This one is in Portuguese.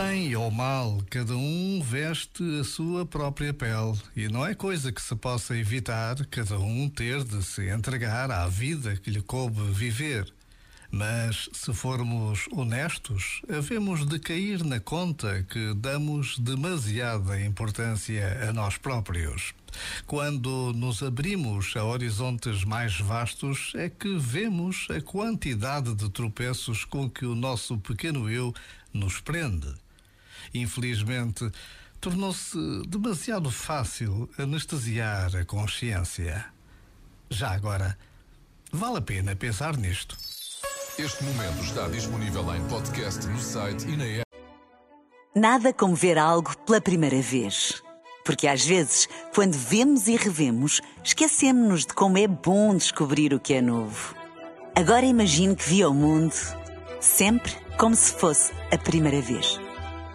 Bem ou mal, cada um veste a sua própria pele e não é coisa que se possa evitar cada um ter de se entregar à vida que lhe coube viver. Mas, se formos honestos, havemos de cair na conta que damos demasiada importância a nós próprios. Quando nos abrimos a horizontes mais vastos, é que vemos a quantidade de tropeços com que o nosso pequeno eu nos prende. Infelizmente, tornou-se demasiado fácil anestesiar a consciência. Já agora, vale a pena pensar nisto. Este momento está disponível em podcast no site e na app. Nada como ver algo pela primeira vez. Porque às vezes, quando vemos e revemos, esquecemos-nos de como é bom descobrir o que é novo. Agora imagine que viu o mundo sempre como se fosse a primeira vez.